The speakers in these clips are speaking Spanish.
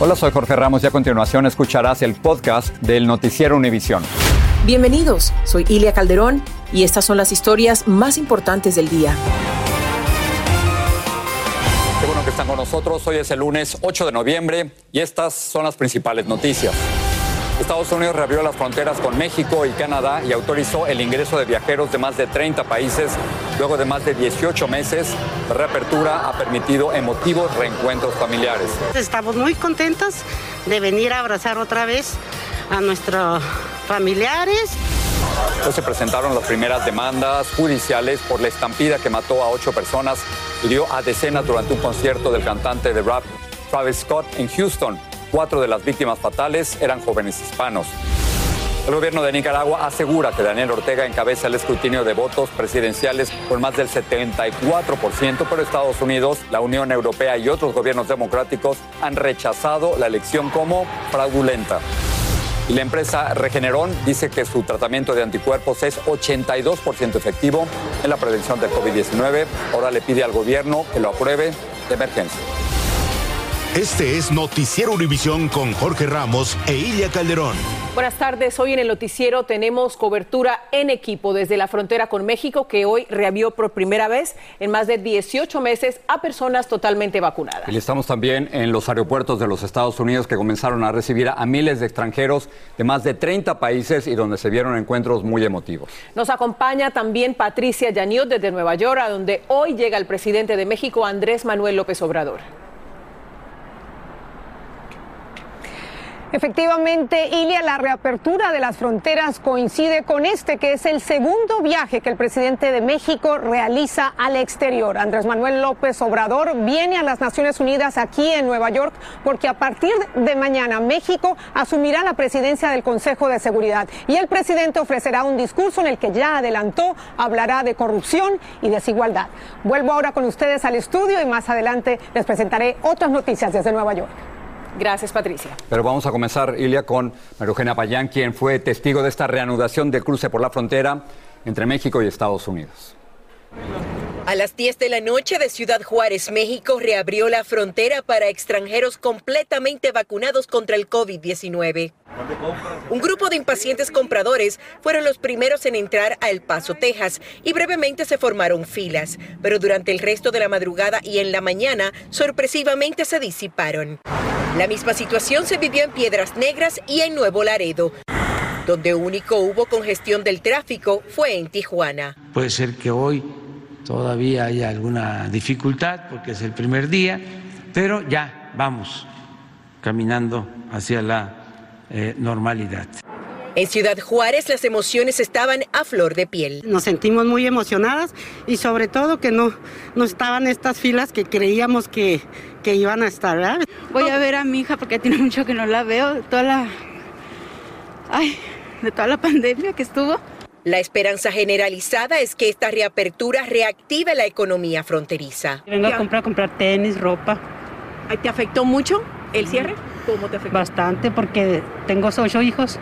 Hola, soy Jorge Ramos y a continuación escucharás el podcast del Noticiero Univisión. Bienvenidos, soy Ilia Calderón y estas son las historias más importantes del día. Qué bueno que están con nosotros. Hoy es el lunes 8 de noviembre y estas son las principales noticias. Estados Unidos reabrió las fronteras con México y Canadá y autorizó el ingreso de viajeros de más de 30 países. Luego de más de 18 meses, la reapertura ha permitido emotivos reencuentros familiares. Estamos muy contentos de venir a abrazar otra vez a nuestros familiares. Se presentaron las primeras demandas judiciales por la estampida que mató a ocho personas y dio a decenas durante un concierto del cantante de rap Travis Scott en Houston. Cuatro de las víctimas fatales eran jóvenes hispanos. El gobierno de Nicaragua asegura que Daniel Ortega encabeza el escrutinio de votos presidenciales con más del 74%, pero Estados Unidos, la Unión Europea y otros gobiernos democráticos han rechazado la elección como fraudulenta. Y la empresa Regeneron dice que su tratamiento de anticuerpos es 82% efectivo en la prevención del COVID-19. Ahora le pide al gobierno que lo apruebe de emergencia. Este es Noticiero Univisión con Jorge Ramos e Ilia Calderón. Buenas tardes. Hoy en el noticiero tenemos cobertura en equipo desde la frontera con México que hoy reabrió por primera vez en más de 18 meses a personas totalmente vacunadas. Y estamos también en los aeropuertos de los Estados Unidos que comenzaron a recibir a miles de extranjeros de más de 30 países y donde se vieron encuentros muy emotivos. Nos acompaña también Patricia Yaniot desde Nueva York, a donde hoy llega el presidente de México, Andrés Manuel López Obrador. Efectivamente, Ilia, la reapertura de las fronteras coincide con este, que es el segundo viaje que el presidente de México realiza al exterior. Andrés Manuel López Obrador viene a las Naciones Unidas aquí en Nueva York porque a partir de mañana México asumirá la presidencia del Consejo de Seguridad y el presidente ofrecerá un discurso en el que ya adelantó hablará de corrupción y desigualdad. Vuelvo ahora con ustedes al estudio y más adelante les presentaré otras noticias desde Nueva York. Gracias, Patricia. Pero vamos a comenzar, Ilia, con María Eugenia Payán, quien fue testigo de esta reanudación del cruce por la frontera entre México y Estados Unidos. A las 10 de la noche de Ciudad Juárez, México, reabrió la frontera para extranjeros completamente vacunados contra el COVID-19. Un grupo de impacientes compradores fueron los primeros en entrar a El Paso, Texas, y brevemente se formaron filas, pero durante el resto de la madrugada y en la mañana, sorpresivamente se disiparon. La misma situación se vivió en Piedras Negras y en Nuevo Laredo, donde único hubo congestión del tráfico fue en Tijuana. Puede ser que hoy todavía haya alguna dificultad porque es el primer día, pero ya vamos caminando hacia la eh, normalidad. En Ciudad Juárez las emociones estaban a flor de piel. Nos sentimos muy emocionadas y sobre todo que no, no estaban estas filas que creíamos que, que iban a estar. ¿verdad? Voy a ver a mi hija porque tiene mucho que no la veo, toda la... Ay, de toda la pandemia que estuvo. La esperanza generalizada es que esta reapertura reactive la economía fronteriza. Vengo a comprar, comprar tenis, ropa. ¿Te afectó mucho el cierre? ¿Cómo te afectó? Bastante porque tengo ocho hijos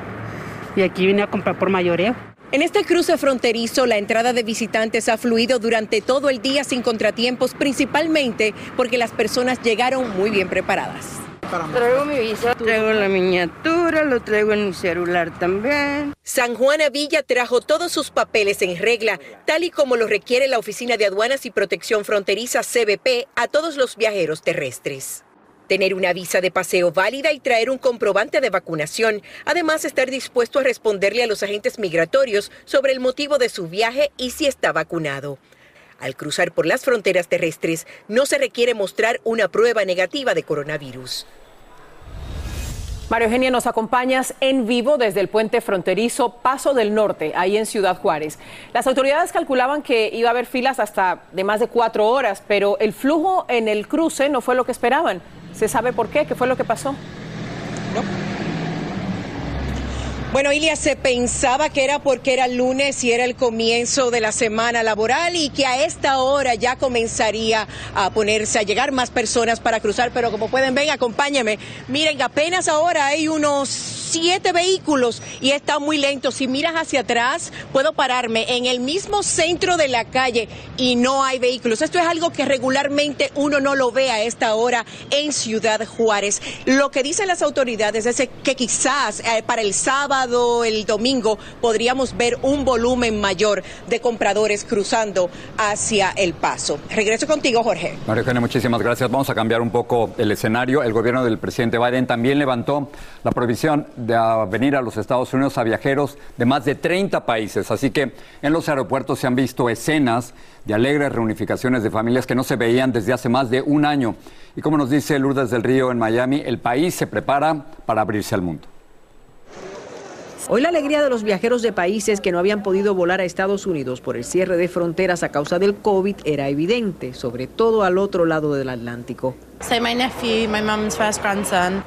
y aquí vine a comprar por mayoreo. En este cruce fronterizo, la entrada de visitantes ha fluido durante todo el día sin contratiempos, principalmente porque las personas llegaron muy bien preparadas. Traigo mi visa, traigo la miniatura, lo traigo en mi celular también. San Juan Villa trajo todos sus papeles en regla, tal y como lo requiere la Oficina de Aduanas y Protección Fronteriza CBP a todos los viajeros terrestres. Tener una visa de paseo válida y traer un comprobante de vacunación. Además, estar dispuesto a responderle a los agentes migratorios sobre el motivo de su viaje y si está vacunado. Al cruzar por las fronteras terrestres, no se requiere mostrar una prueba negativa de coronavirus. Mario Eugenia, nos acompañas en vivo desde el puente fronterizo Paso del Norte, ahí en Ciudad Juárez. Las autoridades calculaban que iba a haber filas hasta de más de cuatro horas, pero el flujo en el cruce no fue lo que esperaban. ¿Se sabe por qué? ¿Qué fue lo que pasó? Bueno, Ilia, se pensaba que era porque era lunes y era el comienzo de la semana laboral y que a esta hora ya comenzaría a ponerse, a llegar más personas para cruzar, pero como pueden ver, acompáñame. Miren, apenas ahora hay unos siete vehículos y está muy lento. Si miras hacia atrás, puedo pararme en el mismo centro de la calle y no hay vehículos. Esto es algo que regularmente uno no lo ve a esta hora en Ciudad Juárez. Lo que dicen las autoridades es que quizás eh, para el sábado, el domingo, podríamos ver un volumen mayor de compradores cruzando hacia el paso. Regreso contigo, Jorge. María Eugenia, muchísimas gracias. Vamos a cambiar un poco el escenario. El gobierno del presidente Biden también levantó la prohibición de venir a los Estados Unidos a viajeros de más de 30 países. Así que en los aeropuertos se han visto escenas de alegres reunificaciones de familias que no se veían desde hace más de un año. Y como nos dice Lourdes del Río en Miami, el país se prepara para abrirse al mundo. Hoy la alegría de los viajeros de países que no habían podido volar a Estados Unidos por el cierre de fronteras a causa del COVID era evidente, sobre todo al otro lado del Atlántico.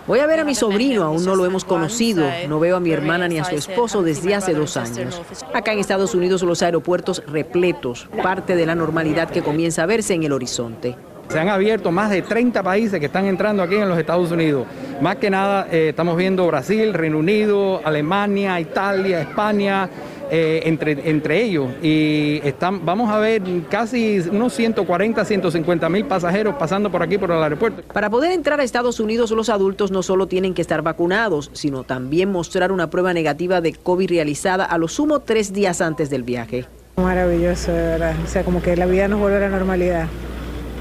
Voy a ver a mi sobrino, aún no lo hemos conocido. No veo a mi hermana ni a su esposo desde hace dos años. Acá en Estados Unidos los aeropuertos repletos, parte de la normalidad que comienza a verse en el horizonte. Se han abierto más de 30 países que están entrando aquí en los Estados Unidos. Más que nada eh, estamos viendo Brasil, Reino Unido, Alemania, Italia, España, eh, entre, entre ellos. Y están, vamos a ver casi unos 140, 150 mil pasajeros pasando por aquí por el aeropuerto. Para poder entrar a Estados Unidos, los adultos no solo tienen que estar vacunados, sino también mostrar una prueba negativa de COVID realizada a lo sumo tres días antes del viaje. Maravilloso, de verdad. O sea, como que la vida nos vuelve a la normalidad.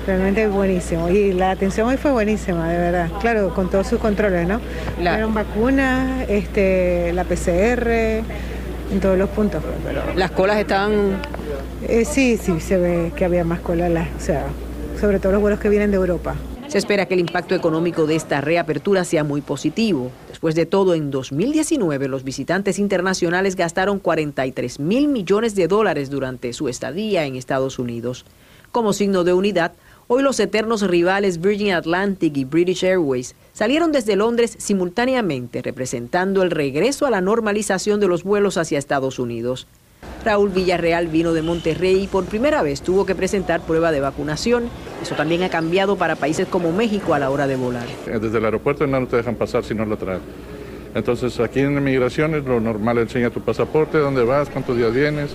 Realmente buenísimo. Y la atención hoy fue buenísima, de verdad. Claro, con todos sus controles, ¿no? La... vacunas, este, la PCR, en todos los puntos. ¿Las colas estaban...? Eh, sí, sí, se ve que había más colas, o sea, sobre todo los vuelos que vienen de Europa. Se espera que el impacto económico de esta reapertura sea muy positivo. Después de todo, en 2019 los visitantes internacionales gastaron 43 mil millones de dólares durante su estadía en Estados Unidos. Como signo de unidad, Hoy los eternos rivales Virgin Atlantic y British Airways salieron desde Londres simultáneamente, representando el regreso a la normalización de los vuelos hacia Estados Unidos. Raúl Villarreal vino de Monterrey y por primera vez tuvo que presentar prueba de vacunación. Eso también ha cambiado para países como México a la hora de volar. Desde el aeropuerto no te dejan pasar si no lo traen. Entonces aquí en inmigración lo normal, enseña tu pasaporte, dónde vas, cuántos días vienes.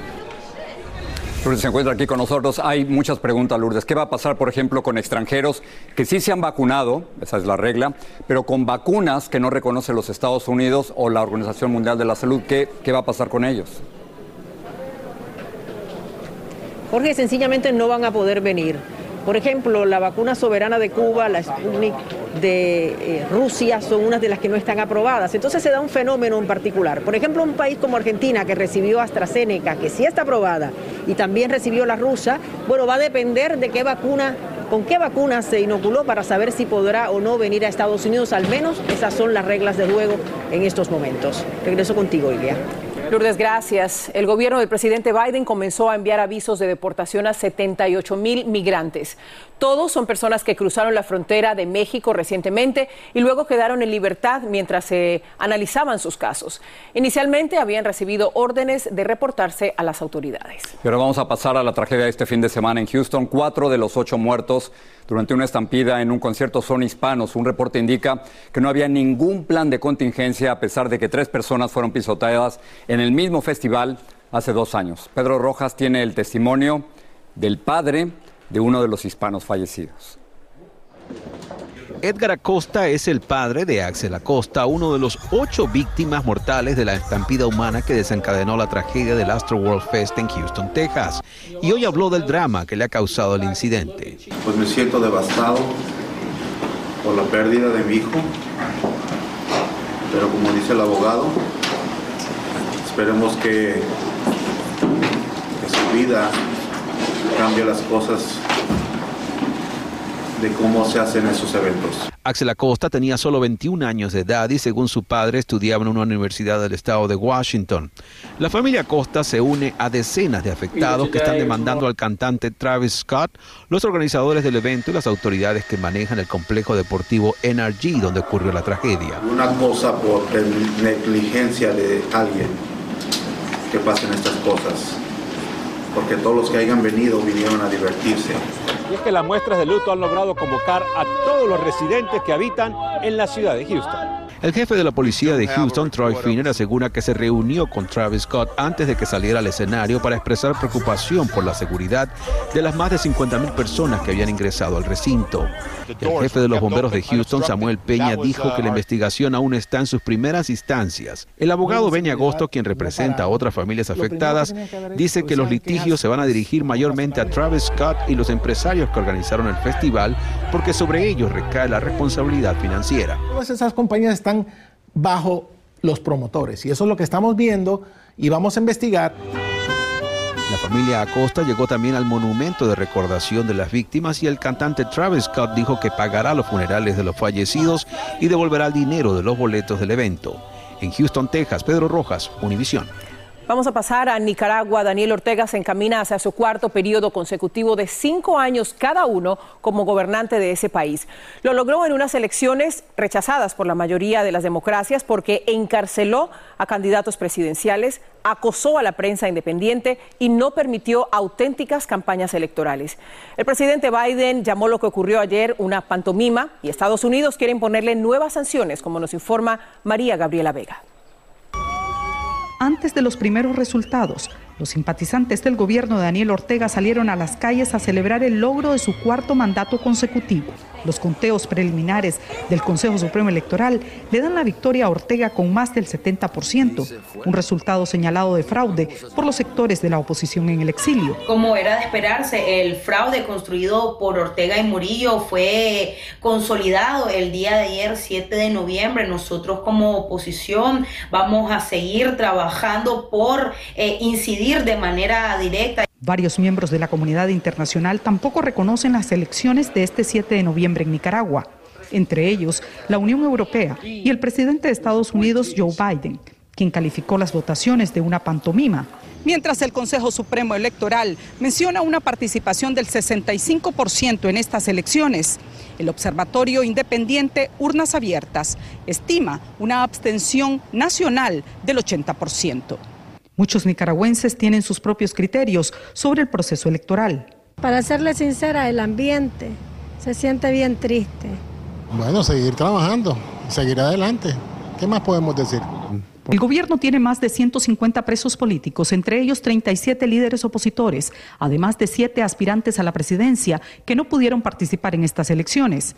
Lourdes se encuentra aquí con nosotros. Hay muchas preguntas, Lourdes. ¿Qué va a pasar, por ejemplo, con extranjeros que sí se han vacunado, esa es la regla, pero con vacunas que no reconoce los Estados Unidos o la Organización Mundial de la Salud? ¿Qué, qué va a pasar con ellos? Jorge, sencillamente no van a poder venir. Por ejemplo, la vacuna soberana de Cuba, la Sputnik de eh, Rusia son unas de las que no están aprobadas. Entonces se da un fenómeno en particular. Por ejemplo, un país como Argentina que recibió AstraZeneca, que sí está aprobada, y también recibió la rusa, bueno, va a depender de qué vacuna con qué vacuna se inoculó para saber si podrá o no venir a Estados Unidos. Al menos esas son las reglas de juego en estos momentos. Regreso contigo, Ilia. Lourdes, gracias. El gobierno del presidente Biden comenzó a enviar avisos de deportación a 78 mil migrantes. Todos son personas que cruzaron la frontera de México recientemente y luego quedaron en libertad mientras se analizaban sus casos. Inicialmente habían recibido órdenes de reportarse a las autoridades. Pero vamos a pasar a la tragedia de este fin de semana en Houston. Cuatro de los ocho muertos durante una estampida en un concierto son hispanos. Un reporte indica que no había ningún plan de contingencia a pesar de que tres personas fueron pisoteadas en el mismo festival hace dos años. Pedro Rojas tiene el testimonio del padre de uno de los hispanos fallecidos. Edgar Acosta es el padre de Axel Acosta, uno de los ocho víctimas mortales de la estampida humana que desencadenó la tragedia del Astro World Fest en Houston, Texas. Y hoy habló del drama que le ha causado el incidente. Pues me siento devastado por la pérdida de mi hijo, pero como dice el abogado, esperemos que, su vida cambia las cosas de cómo se hacen esos eventos. Axel Acosta tenía solo 21 años de edad y según su padre estudiaba en una universidad del estado de Washington. La familia Acosta se une a decenas de afectados que están demandando al cantante Travis Scott, los organizadores del evento y las autoridades que manejan el complejo deportivo NRG donde ocurrió la tragedia. Una cosa por negligencia de alguien que pasen estas cosas porque todos los que hayan venido vinieron a divertirse. Y es que las muestras de luto han logrado convocar a todos los residentes que habitan en la ciudad de Houston. El jefe de la policía de Houston, Troy Finner, asegura que se reunió con Travis Scott antes de que saliera al escenario para expresar preocupación por la seguridad de las más de 50.000 personas que habían ingresado al recinto. El jefe de los bomberos de Houston, Samuel Peña, dijo que la investigación aún está en sus primeras instancias. El abogado Benny Agosto, quien representa a otras familias afectadas, dice que los litigios se van a dirigir mayormente a Travis Scott y los empresarios que organizaron el festival porque sobre ellos recae la responsabilidad financiera. Todas esas compañías están bajo los promotores. Y eso es lo que estamos viendo y vamos a investigar. La familia Acosta llegó también al monumento de recordación de las víctimas y el cantante Travis Scott dijo que pagará los funerales de los fallecidos y devolverá el dinero de los boletos del evento. En Houston, Texas, Pedro Rojas, Univisión. Vamos a pasar a Nicaragua. Daniel Ortega se encamina hacia su cuarto periodo consecutivo de cinco años cada uno como gobernante de ese país. Lo logró en unas elecciones rechazadas por la mayoría de las democracias porque encarceló a candidatos presidenciales, acosó a la prensa independiente y no permitió auténticas campañas electorales. El presidente Biden llamó lo que ocurrió ayer una pantomima y Estados Unidos quiere imponerle nuevas sanciones, como nos informa María Gabriela Vega. Antes de los primeros resultados, los simpatizantes del gobierno de Daniel Ortega salieron a las calles a celebrar el logro de su cuarto mandato consecutivo. Los conteos preliminares del Consejo Supremo Electoral le dan la victoria a Ortega con más del 70%, un resultado señalado de fraude por los sectores de la oposición en el exilio. Como era de esperarse, el fraude construido por Ortega y Murillo fue consolidado el día de ayer, 7 de noviembre. Nosotros como oposición vamos a seguir trabajando por eh, incidir de manera directa. Varios miembros de la comunidad internacional tampoco reconocen las elecciones de este 7 de noviembre en Nicaragua, entre ellos la Unión Europea y el presidente de Estados Unidos, Joe Biden, quien calificó las votaciones de una pantomima. Mientras el Consejo Supremo Electoral menciona una participación del 65% en estas elecciones, el Observatorio Independiente Urnas Abiertas estima una abstención nacional del 80%. Muchos nicaragüenses tienen sus propios criterios sobre el proceso electoral. Para serle sincera, el ambiente se siente bien triste. Bueno, seguir trabajando, seguir adelante. ¿Qué más podemos decir? El gobierno tiene más de 150 presos políticos, entre ellos 37 líderes opositores, además de 7 aspirantes a la presidencia que no pudieron participar en estas elecciones.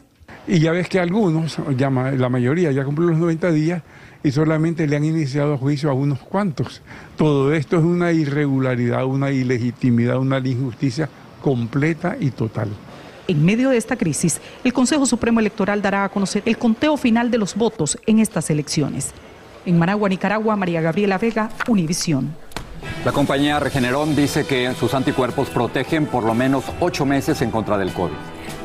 Y ya ves que algunos, la mayoría ya cumplió los 90 días y solamente le han iniciado juicio a unos cuantos. Todo esto es una irregularidad, una ilegitimidad, una injusticia completa y total. En medio de esta crisis, el Consejo Supremo Electoral dará a conocer el conteo final de los votos en estas elecciones. En Managua, Nicaragua, María Gabriela Vega, Univisión. La compañía Regeneron dice que sus anticuerpos protegen por lo menos ocho meses en contra del COVID.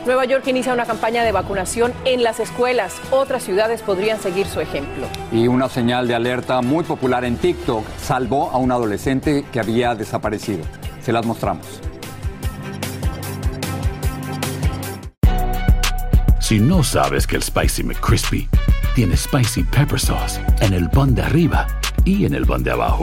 Nueva York inicia una campaña de vacunación en las escuelas. Otras ciudades podrían seguir su ejemplo. Y una señal de alerta muy popular en TikTok salvó a un adolescente que había desaparecido. Se las mostramos. Si no sabes que el Spicy McCrispy tiene Spicy Pepper Sauce en el pan de arriba y en el pan de abajo,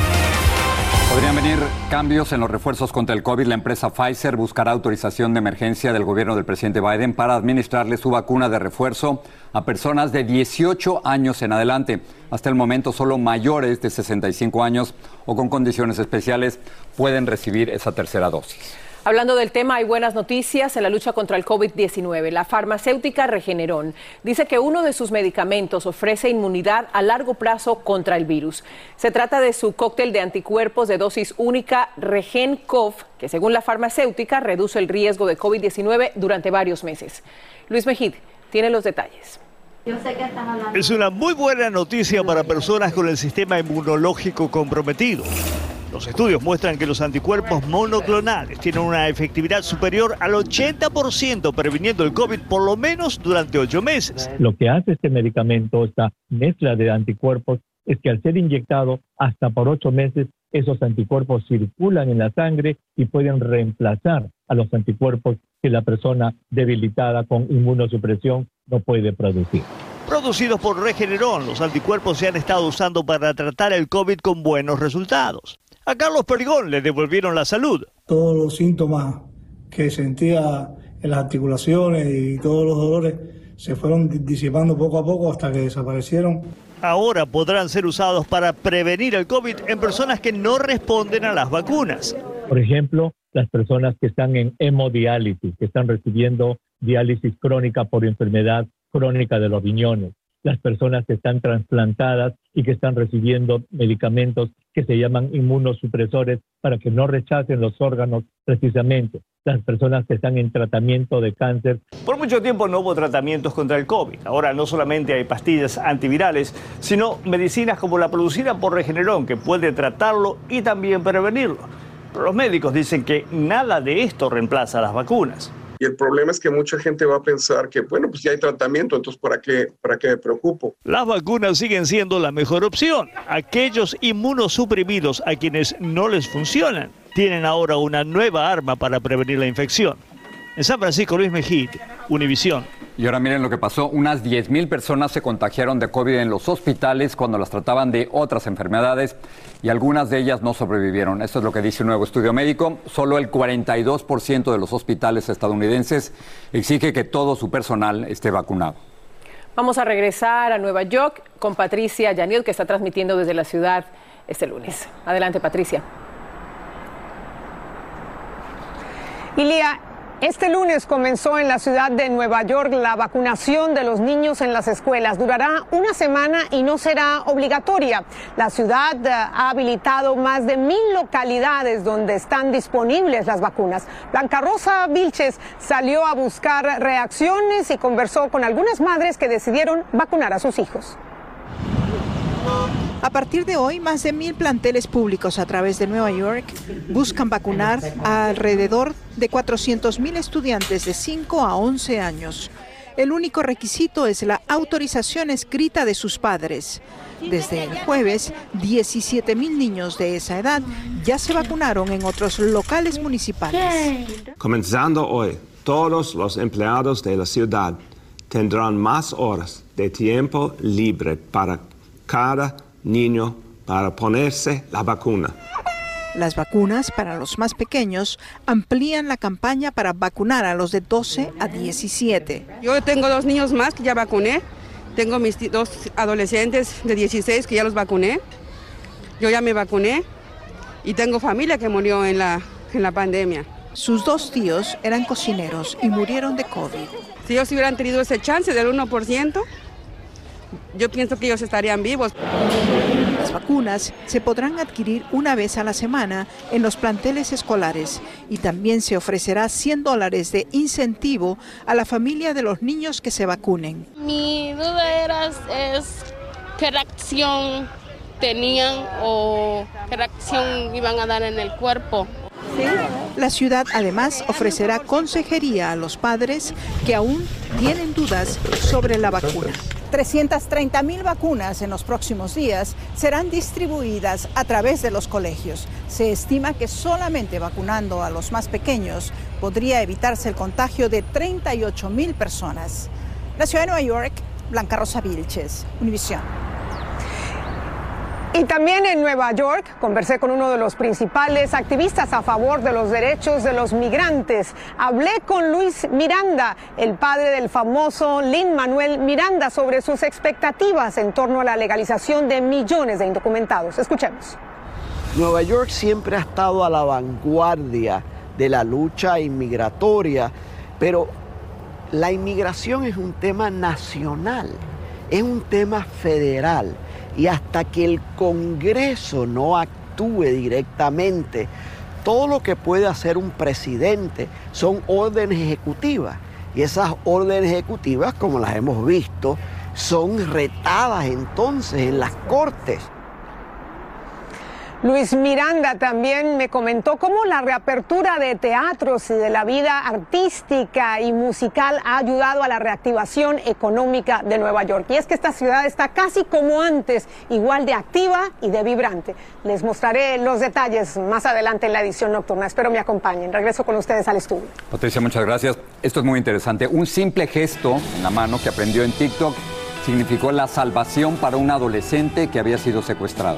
Podrían venir cambios en los refuerzos contra el COVID. La empresa Pfizer buscará autorización de emergencia del gobierno del presidente Biden para administrarle su vacuna de refuerzo a personas de 18 años en adelante. Hasta el momento, solo mayores de 65 años o con condiciones especiales pueden recibir esa tercera dosis. Hablando del tema, hay buenas noticias en la lucha contra el COVID-19. La farmacéutica Regeneron dice que uno de sus medicamentos ofrece inmunidad a largo plazo contra el virus. Se trata de su cóctel de anticuerpos de dosis única RegenCov, que según la farmacéutica reduce el riesgo de COVID-19 durante varios meses. Luis Mejid tiene los detalles. Es una muy buena noticia para personas con el sistema inmunológico comprometido. Los estudios muestran que los anticuerpos monoclonales tienen una efectividad superior al 80% previniendo el COVID por lo menos durante ocho meses. Lo que hace este medicamento, esta mezcla de anticuerpos, es que al ser inyectado hasta por ocho meses, esos anticuerpos circulan en la sangre y pueden reemplazar a los anticuerpos que la persona debilitada con inmunosupresión no puede producir. Producidos por Regeneron, los anticuerpos se han estado usando para tratar el COVID con buenos resultados. A Carlos Perigón le devolvieron la salud. Todos los síntomas que sentía en las articulaciones y todos los dolores se fueron disipando poco a poco hasta que desaparecieron. Ahora podrán ser usados para prevenir el COVID en personas que no responden a las vacunas. Por ejemplo, las personas que están en hemodiálisis, que están recibiendo diálisis crónica por enfermedad crónica de los riñones, las personas que están trasplantadas y que están recibiendo medicamentos que se llaman inmunosupresores para que no rechacen los órganos precisamente, las personas que están en tratamiento de cáncer. Por mucho tiempo no hubo tratamientos contra el COVID. Ahora no solamente hay pastillas antivirales, sino medicinas como la producida por Regeneron que puede tratarlo y también prevenirlo. Los médicos dicen que nada de esto reemplaza las vacunas. Y el problema es que mucha gente va a pensar que, bueno, pues ya hay tratamiento, entonces ¿para qué, para qué me preocupo? Las vacunas siguen siendo la mejor opción. Aquellos inmunosuprimidos a quienes no les funcionan tienen ahora una nueva arma para prevenir la infección. En San Francisco, Luis Mejid, Univisión. Y ahora miren lo que pasó. Unas 10.000 personas se contagiaron de COVID en los hospitales cuando las trataban de otras enfermedades y algunas de ellas no sobrevivieron. Esto es lo que dice un nuevo estudio médico. Solo el 42% de los hospitales estadounidenses exige que todo su personal esté vacunado. Vamos a regresar a Nueva York con Patricia Yaniel, que está transmitiendo desde la ciudad este lunes. Adelante, Patricia. Ilia, este lunes comenzó en la ciudad de Nueva York la vacunación de los niños en las escuelas. Durará una semana y no será obligatoria. La ciudad eh, ha habilitado más de mil localidades donde están disponibles las vacunas. Blanca Rosa Vilches salió a buscar reacciones y conversó con algunas madres que decidieron vacunar a sus hijos. A partir de hoy, más de mil planteles públicos a través de Nueva York buscan vacunar a alrededor de 400 mil estudiantes de 5 a 11 años. El único requisito es la autorización escrita de sus padres. Desde el jueves, 17 mil niños de esa edad ya se vacunaron en otros locales municipales. Comenzando hoy, todos los empleados de la ciudad tendrán más horas de tiempo libre para cada niño para ponerse la vacuna. Las vacunas para los más pequeños amplían la campaña para vacunar a los de 12 a 17. Yo tengo dos niños más que ya vacuné. Tengo mis dos adolescentes de 16 que ya los vacuné. Yo ya me vacuné y tengo familia que murió en la, en la pandemia. Sus dos tíos eran cocineros y murieron de COVID. Si ellos hubieran tenido ese chance del 1%, yo pienso que ellos estarían vivos. Las vacunas se podrán adquirir una vez a la semana en los planteles escolares y también se ofrecerá 100 dólares de incentivo a la familia de los niños que se vacunen. Mi duda era es qué reacción tenían o qué reacción iban a dar en el cuerpo. La ciudad además ofrecerá consejería a los padres que aún tienen dudas sobre la vacuna. 330 mil vacunas en los próximos días serán distribuidas a través de los colegios. Se estima que solamente vacunando a los más pequeños podría evitarse el contagio de 38 mil personas. La ciudad de Nueva York, Blanca Rosa Vilches, Univisión. Y también en Nueva York conversé con uno de los principales activistas a favor de los derechos de los migrantes. Hablé con Luis Miranda, el padre del famoso Lin Manuel Miranda, sobre sus expectativas en torno a la legalización de millones de indocumentados. Escuchemos. Nueva York siempre ha estado a la vanguardia de la lucha inmigratoria, pero la inmigración es un tema nacional, es un tema federal y hasta que el Congreso no actúe directamente, todo lo que puede hacer un presidente son órdenes ejecutivas. Y esas órdenes ejecutivas, como las hemos visto, son retadas entonces en las cortes. Luis Miranda también me comentó cómo la reapertura de teatros y de la vida artística y musical ha ayudado a la reactivación económica de Nueva York. Y es que esta ciudad está casi como antes, igual de activa y de vibrante. Les mostraré los detalles más adelante en la edición nocturna. Espero me acompañen. Regreso con ustedes al estudio. Patricia, muchas gracias. Esto es muy interesante. Un simple gesto en la mano que aprendió en TikTok significó la salvación para un adolescente que había sido secuestrado.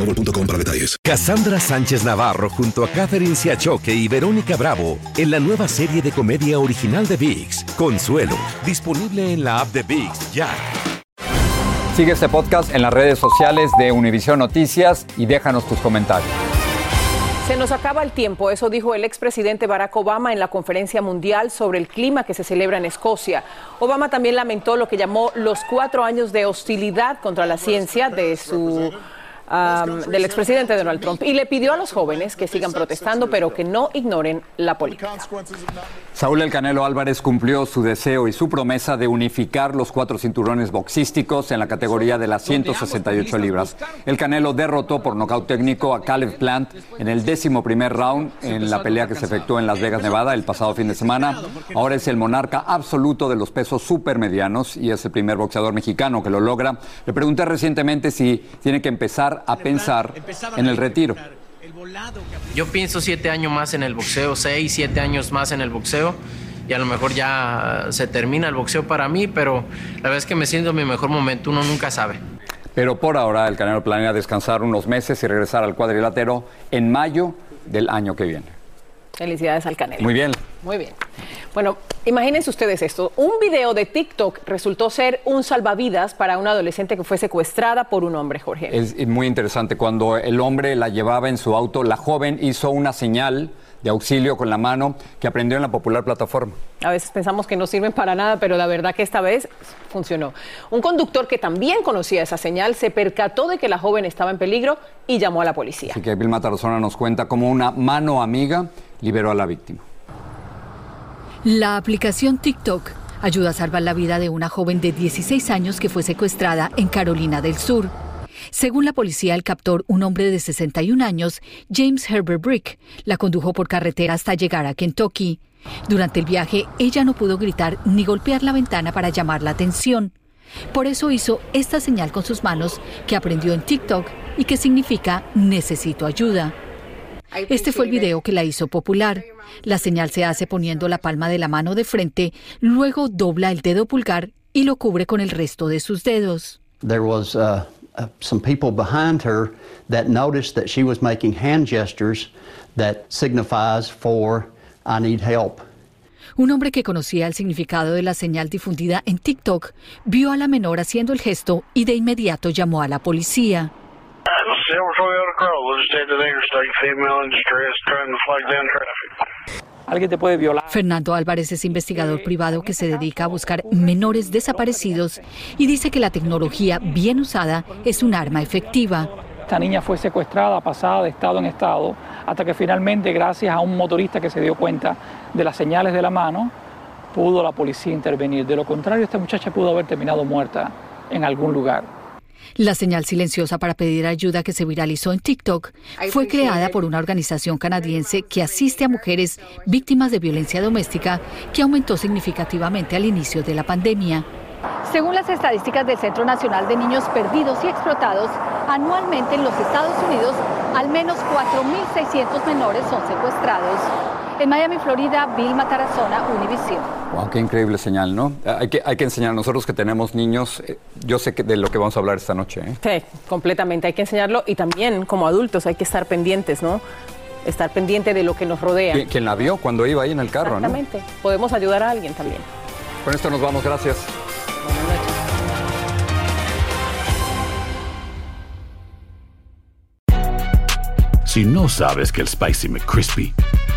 boostmobile.com para detalles. Cassandra Sánchez Navarro junto a Catherine Siachoque y Verónica Bravo en la nueva serie de comedia original de VIX, Consuelo, disponible en la app de VIX ya. Sigue este podcast en las redes sociales de Univision Noticias y déjanos tus comentarios. Se nos acaba el tiempo, eso dijo el expresidente Barack Obama en la conferencia mundial sobre el clima que se celebra en Escocia. Obama también lamentó lo que llamó los cuatro años de hostilidad contra la ciencia de su um, del expresidente Donald Trump y le pidió a los jóvenes que sigan protestando, pero que no ignoren la política. Saúl El Canelo Álvarez cumplió su deseo y su promesa de unificar los cuatro cinturones boxísticos en la categoría de las 168 libras. El Canelo derrotó por nocaut técnico a Caleb Plant en el décimo primer round en la pelea que se efectuó en Las Vegas, Nevada, el pasado fin de semana. Ahora es el monarca absoluto de los pesos supermedianos y es el primer boxeador mexicano que lo logra. Le pregunté recientemente si tiene que empezar a pensar en el retiro. Yo pienso siete años más en el boxeo, seis, siete años más en el boxeo. Y a lo mejor ya se termina el boxeo para mí, pero la verdad es que me siento en mi mejor momento, uno nunca sabe. Pero por ahora el Canelo planea descansar unos meses y regresar al cuadrilátero en mayo del año que viene. Felicidades al Canelo. Muy bien. Muy bien. Bueno, imagínense ustedes esto. Un video de TikTok resultó ser un salvavidas para una adolescente que fue secuestrada por un hombre, Jorge. Es muy interesante. Cuando el hombre la llevaba en su auto, la joven hizo una señal de auxilio con la mano que aprendió en la popular plataforma. A veces pensamos que no sirven para nada, pero la verdad que esta vez funcionó. Un conductor que también conocía esa señal se percató de que la joven estaba en peligro y llamó a la policía. Así que Vilma Tarazona nos cuenta cómo una mano amiga liberó a la víctima. La aplicación TikTok ayuda a salvar la vida de una joven de 16 años que fue secuestrada en Carolina del Sur. Según la policía, el captor, un hombre de 61 años, James Herbert Brick, la condujo por carretera hasta llegar a Kentucky. Durante el viaje, ella no pudo gritar ni golpear la ventana para llamar la atención. Por eso hizo esta señal con sus manos que aprendió en TikTok y que significa necesito ayuda. Este fue el video que la hizo popular. La señal se hace poniendo la palma de la mano de frente, luego dobla el dedo pulgar y lo cubre con el resto de sus dedos. There was uh, uh, some people behind her that noticed that she was making hand gestures that signifies for I need help. Un hombre que conocía el significado de la señal difundida en TikTok vio a la menor haciendo el gesto y de inmediato llamó a la policía. Alguien te puede violar. Fernando Álvarez es investigador privado que se dedica a buscar menores desaparecidos y dice que la tecnología bien usada es un arma efectiva. Esta niña fue secuestrada, pasada de estado en estado, hasta que finalmente, gracias a un motorista que se dio cuenta de las señales de la mano, pudo la policía intervenir. De lo contrario, esta muchacha pudo haber terminado muerta en algún lugar. La señal silenciosa para pedir ayuda que se viralizó en TikTok fue creada por una organización canadiense que asiste a mujeres víctimas de violencia doméstica que aumentó significativamente al inicio de la pandemia. Según las estadísticas del Centro Nacional de Niños Perdidos y Explotados, anualmente en los Estados Unidos al menos 4.600 menores son secuestrados. En Miami, Florida, Vilma Tarazona, Univision. Wow, qué increíble señal, ¿no? Hay que, hay que enseñar, nosotros que tenemos niños, eh, yo sé que de lo que vamos a hablar esta noche. ¿eh? Sí, completamente, hay que enseñarlo y también como adultos hay que estar pendientes, ¿no? Estar pendiente de lo que nos rodea. ¿Qui- ¿Quién la vio cuando iba ahí en el carro, no? Exactamente, podemos ayudar a alguien también. Con esto nos vamos, gracias. Si no sabes que el Spicy McCrispy